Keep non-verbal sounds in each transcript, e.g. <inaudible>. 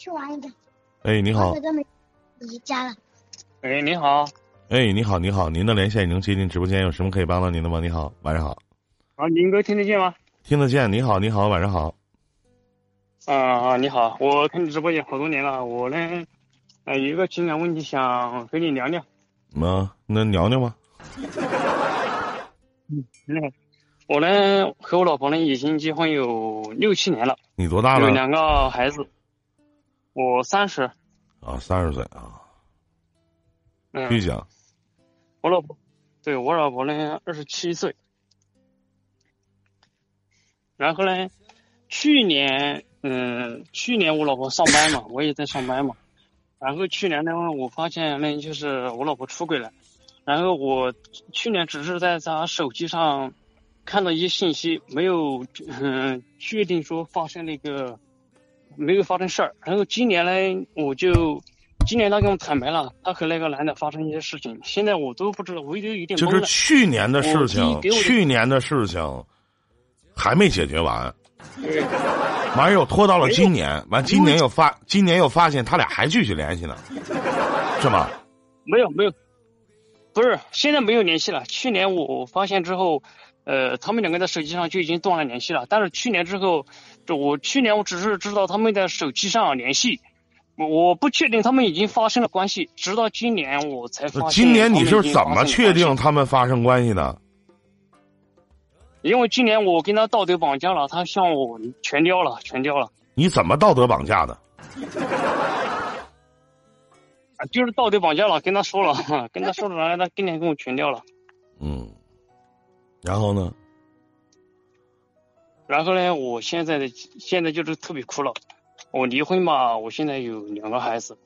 去玩一个。哎，你好。离家了。哎，你好。哎，你好，你好，您的连线已经接进直播间，有什么可以帮到您的吗？你好，晚上好。啊，林哥听得见吗？听得见。你好，你好，晚上好。啊啊，你好，我看你直播间好多年了，我呢，呃，有一个情感问题想和你聊聊。啊，那聊聊吧。嗯，我呢和我老婆呢已经结婚有六七年了。你多大了？有两个孩子。我三十。啊，三十岁啊。嗯。继续讲。我老婆，对我老婆呢二十七岁。然后呢，去年，嗯，去年我老婆上班嘛，我也在上班嘛。然后去年呢，我发现呢，就是我老婆出轨了。然后我去年只是在她手机上看到一些信息，没有嗯确定说发生那个没有发生事儿。然后今年呢，我就今年他跟我坦白了，他和那个男的发生一些事情。现在我都不知道，我都有点就是去年的事情，去年的事情还没解决完，完又拖到了今年，完今年又发，今年又发现他俩还继续联系呢，是吗？没有没有。不是，现在没有联系了。去年我发现之后，呃，他们两个在手机上就已经断了联系了。但是去年之后，就我去年我只是知道他们在手机上联系，我我不确定他们已经发生了关系。直到今年我才发现。今年你是怎么确定他们发生关系的？因为今年我跟他道德绑架了，他向我全掉了，全掉了。你怎么道德绑架的？就是道德绑架了，跟他说了，<laughs> 跟他说了，然后他今年跟我全掉了。嗯，然后呢？然后呢？我现在的现在就是特别苦恼。我离婚嘛，我现在有两个孩子，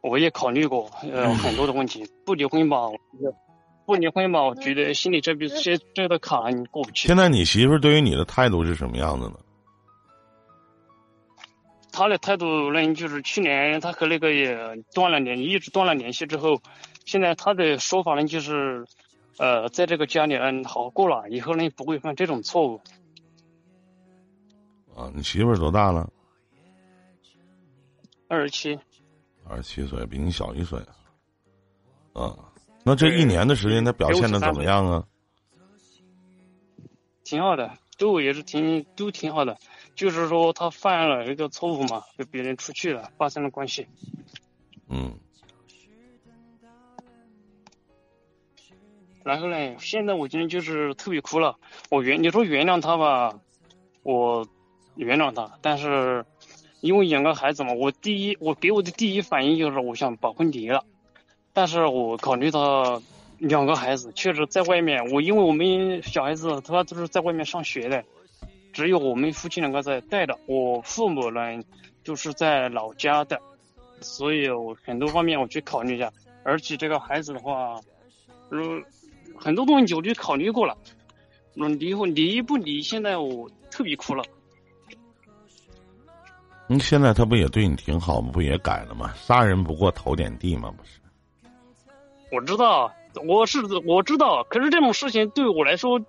我也考虑过呃很多的问题。不离婚吧，不离婚吧，我觉得心里这边这这道坎你过不去。现在你媳妇对于你的态度是什么样子呢？她的态度呢，就是去年她和那个也断了联，一直断了联系之后，现在她的说法呢，就是，呃，在这个家里嗯好好过了，以后呢不会犯这种错误。啊，你媳妇儿多大了？二十七。二十七岁，比你小一岁。啊，那这一年的时间，他表现的怎么样啊？挺好的，对我也是挺都挺好的。就是说，他犯了一个错误嘛，跟别人出去了，发生了关系。嗯。然后呢，现在我今天就是特别哭了。我原你说原谅他吧，我原谅他，但是因为养个孩子嘛，我第一我给我的第一反应就是我想把婚离了。但是我考虑到两个孩子确实在外面，我因为我们小孩子他都是在外面上学的。只有我们夫妻两个在带的，我父母呢就是在老家的，所以我很多方面我去考虑一下。而且这个孩子的话，如，很多东西我就考虑过了。嗯，离婚离不离？现在我特别苦了。你现在他不也对你挺好吗？不也改了吗？杀人不过头点地吗？不是。我知道，我是我知道，可是这种事情对我来说。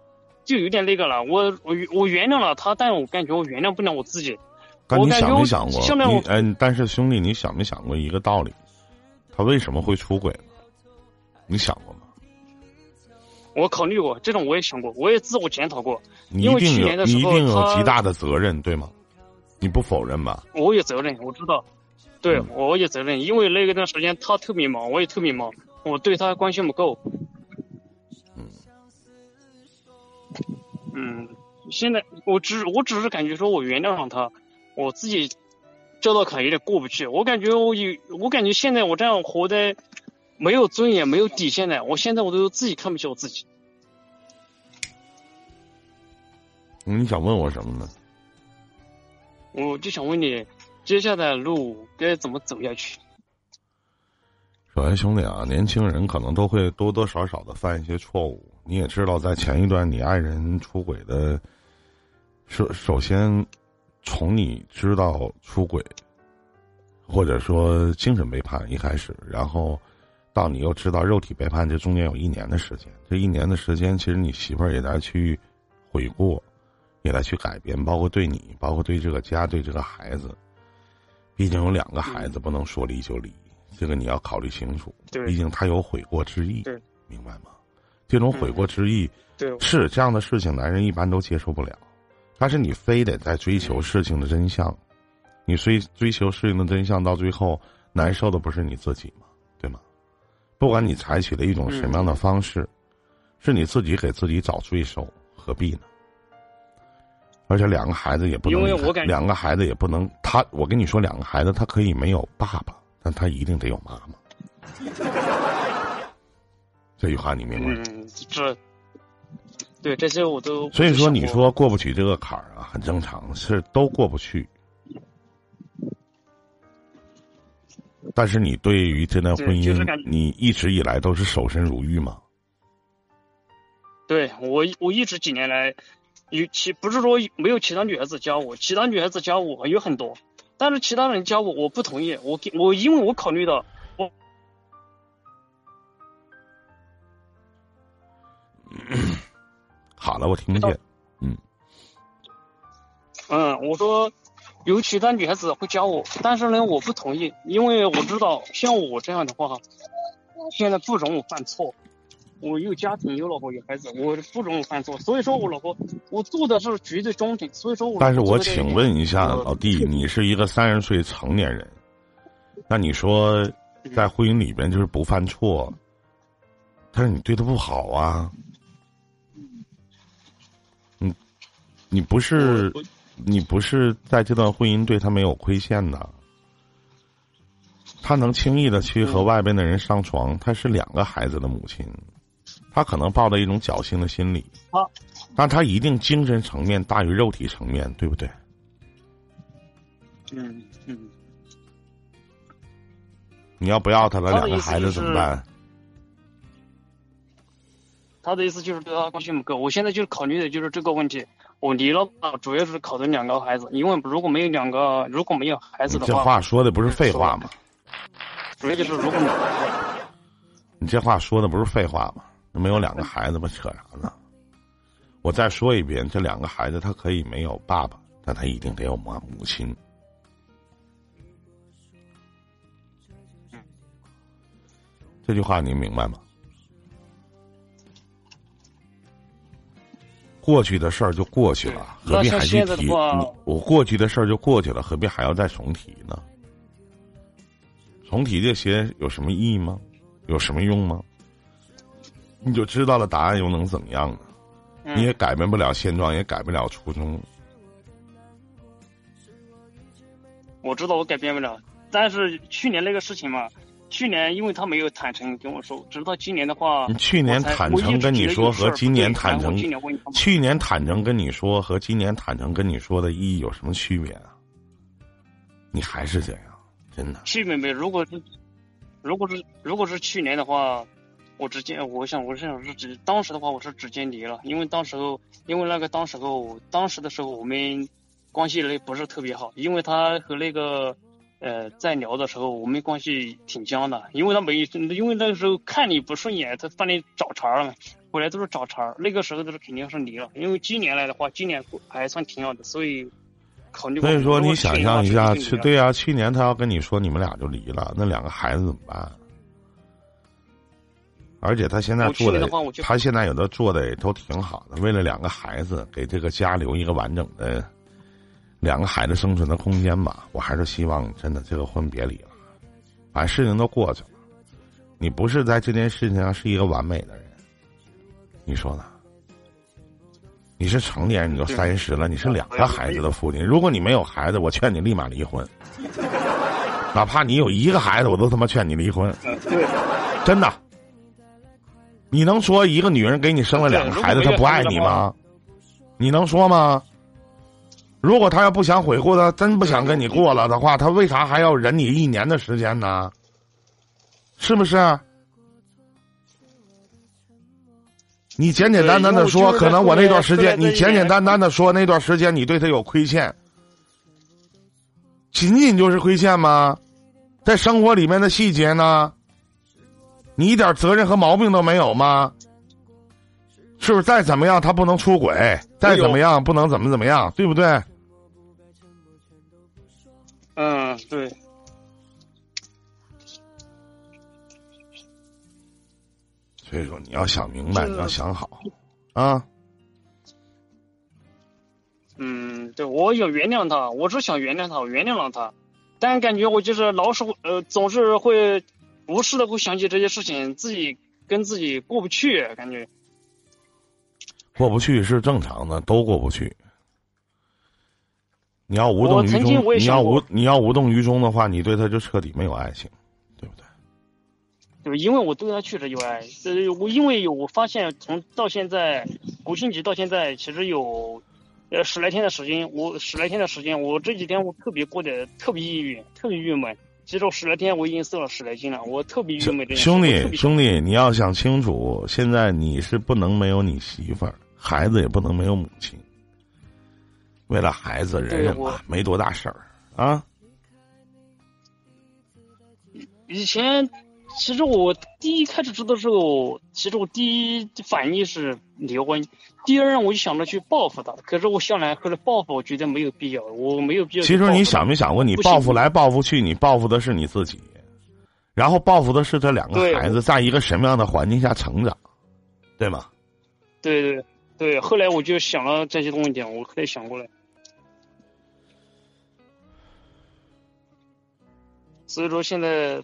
就有点那个了，我我我原谅了他，但我感觉我原谅不了我自己。但你想没想过？你哎，但是兄弟，你想没想过一个道理？他为什么会出轨呢？你想过吗？我考虑过，这种我也想过，我也自我检讨过。你一定有，你一定有极大的责任，对吗？你不否认吧？我有责任，我知道。对，我有责任，因为那个段时间他特别忙，我也特别忙，我对他关心不够。嗯嗯，现在我只我只是感觉说，我原谅了他，我自己这道坎有点过不去。我感觉我有，我感觉现在我这样活的没有尊严、没有底线的，我现在我都自己看不起我自己。你想问我什么呢？我就想问你，接下来路该怎么走下去？首先，兄弟啊，年轻人可能都会多多少少的犯一些错误。你也知道，在前一段你爱人出轨的，首首先从你知道出轨，或者说精神背叛一开始，然后到你又知道肉体背叛，这中间有一年的时间。这一年的时间，其实你媳妇儿也在去悔过，也在去改变，包括对你，包括对这个家，对这个孩子。毕竟有两个孩子，不能说离就离，这个你要考虑清楚。对毕竟他有悔过之意，对明白吗？这种悔过之意、对，是这样的事情，男人一般都接受不了。但是你非得在追求事情的真相，你追追求事情的真相，到最后难受的不是你自己吗？不管你采取了一种什么样的方式，是你自己给自己找罪受，何必呢？而且两个孩子也不能，因为我感觉两个孩子也不能，他我跟你说，两个孩子他可以没有爸爸，但他一定得有妈妈。这句话你明白吗？嗯，这，对这些我都。所以说，你说过不去这个坎儿啊，很正常，是都过不去。但是你对于这段婚姻，就是感觉你一直以来都是守身如玉吗？对我，我一直几年来，有其不是说没有其他女孩子教我，其他女孩子教我有很多，但是其他人教我，我不同意。我给我因为我考虑到，我 <coughs> 好了，我听不见。嗯嗯，我说有其他女孩子会教我，但是呢，我不同意，因为我知道像我这样的话，现在不容我犯错。我有家庭，有老婆，有孩子，我不容我犯错。所以说我老婆，我做的是绝对中肯。所以说我。但是我请问一下，老弟，你是一个三十岁成年人，那你说在婚姻里边就是不犯错，但是你对他不好啊？你你不是我你不是在这段婚姻对他没有亏欠的，他能轻易的去和外边的人上床，他是两个孩子的母亲，他可能抱着一种侥幸的心理，啊但他一定精神层面大于肉体层面，对不对？嗯嗯，你要不要他了，两个孩子怎么办？他的意思就是对他关心不够。我现在就是考虑的就是这个问题。我离了吧，主要是考虑两个孩子，因为如果没有两个，如果没有孩子的话，这话说的不是废话吗？主要就是如果你这话说的不是废话吗？<laughs> 没有两个孩子吧，扯啥呢？我再说一遍，这两个孩子他可以没有爸爸，但他一定得有妈母亲。这句话您明白吗？过去的事儿就过去了，何必还去提？我过去的事儿就过去了，何必还要再重提呢？重提这些有什么意义吗？有什么用吗？你就知道了答案又能怎么样呢？嗯你也改变不了现状，也改不了初衷。我知道我改变不了，但是去年那个事情嘛，去年因为他没有坦诚跟我说，直到今年的话，你去年坦诚跟你说和今年坦诚去年坦诚跟你说和今年坦诚跟你说的意义有什么区别啊？你还是这样，真的。去年没，如果是如果是如果是去年的话，我直接我想我是想是直当时的话我是直接离了，因为当时候因为那个当时候当时的时候我们关系嘞不是特别好，因为他和那个呃在聊的时候我们关系挺僵的，因为他没因为那个时候看你不顺眼，他帮你找茬儿了嘛，回来都是找茬儿，那个时候都是肯定是离了，因为今年来的话今年还算挺好的，所以考虑所以说，你想象一下，去对呀、去年他要跟你说你们俩就离了，那两个孩子怎么办？而且他现在做的他现在有的做的也都挺好的，为了两个孩子，给这个家留一个完整的两个孩子生存的空间吧。我还是希望真的这个婚别离了，把事情都过去了。你不是在这件事情上是一个完美的人，你说呢？你是成年人，你都三十了，你是两个孩子的父亲。如果你没有孩子，我劝你立马离婚。哪怕你有一个孩子，我都他妈劝你离婚。真的。你能说一个女人给你生了两个孩子，她不爱你吗？你能说吗？如果他要不想悔过，他真不想跟你过了的话，他为啥还要忍你一年的时间呢？是不是？你简简单单的说，可能我那段时间，你简简单单的说那段时间你对他有亏欠，仅仅就是亏欠吗？在生活里面的细节呢？你一点责任和毛病都没有吗？是不是再怎么样他不能出轨，再怎么样不能怎么怎么样，对不对？嗯，对。所以说，你要想明白，你要想好，啊。嗯，对，我有原谅他，我是想原谅他，我原谅了他，但感觉我就是老是呃，总是会无时的会想起这些事情，自己跟自己过不去，感觉过不去是正常的，都过不去。你要无动于衷，你要无你要无动于衷的话，你对他就彻底没有爱情，对不对？对，因为我对他确实有爱，呃，我因为有我发现从到现在国庆节到现在，其实有。呃，十来天的时间，我十来天的时间，我这几天我特别过得特别抑郁，特别郁闷。其实我十来天我已经瘦了十来斤了，我特别郁闷。兄弟，兄弟，你要想清楚，现在你是不能没有你媳妇儿，孩子也不能没有母亲。为了孩子忍忍吧，没多大事儿啊。以前。其实我第一开始知道的时候，其实我第一反应是离婚，第二我就想着去报复他。可是我想来后来报复，我觉得没有必要，我没有必要。其实你想没想过，你报复来报复去，你报复的是你自己，然后报复的是这两个孩子在一个什么样的环境下成长，对吗？对对对，后来我就想了这些东西，我后来想过来，所以说现在。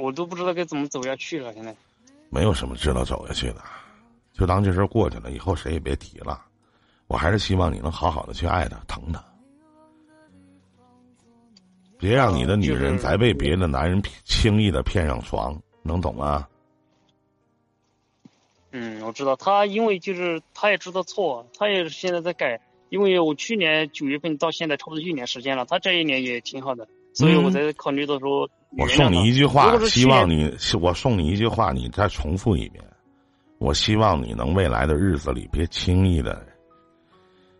我都不知道该怎么走下去了，现在没有什么知道走下去的，就当这事过去了，以后谁也别提了。我还是希望你能好好的去爱他、疼他，别让你的女人再被别的男人轻易的骗上床，能懂吗？嗯，我知道他，因为就是他也知道错，他也现在在改。因为我去年九月份到现在差不多一年时间了，他这一年也挺好的，所以我在考虑到说。我送你一句话，希望你，我送你一句话，你再重复一遍。我希望你能未来的日子里别轻易的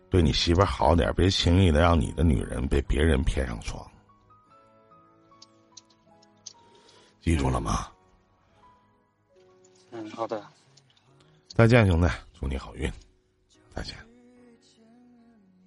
对你媳妇好点，别轻易的让你的女人被别人骗上床。记住了吗？嗯，好的。再见，兄弟，祝你好运。再见。